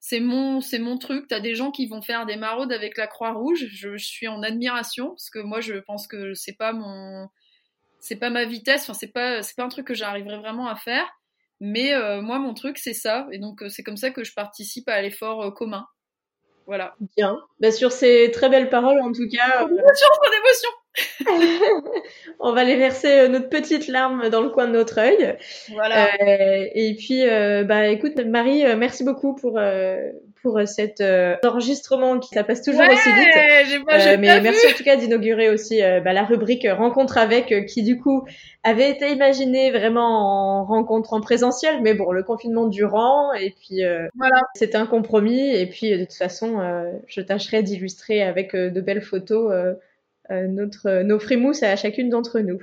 S2: c'est mon c'est mon truc. T'as des gens qui vont faire des maraudes avec la Croix Rouge. Je, je suis en admiration parce que moi je pense que c'est pas mon c'est pas ma vitesse. Enfin c'est pas c'est pas un truc que j'arriverai vraiment à faire. Mais euh, moi mon truc c'est ça et donc euh, c'est comme ça que je participe à l'effort euh, commun. Voilà.
S1: Bien. Bah, sur ces très belles paroles en tout cas.
S2: Euh... Émotion, d'émotion.
S1: on va les verser euh, notre petite larme dans le coin de notre œil.
S2: Voilà.
S1: Euh, et puis, euh, bah, écoute, Marie, euh, merci beaucoup pour pour cet enregistrement qui ça passe toujours
S2: ouais,
S1: aussi vite.
S2: J'ai pas,
S1: mais merci
S2: vu.
S1: en tout cas d'inaugurer aussi bah, la rubrique rencontre avec, qui du coup avait été imaginée vraiment en rencontre en présentiel, mais bon, le confinement durant, et puis
S2: voilà.
S1: c'est un compromis. Et puis de toute façon, je tâcherai d'illustrer avec de belles photos. Euh, notre, nos frimous à chacune d'entre nous.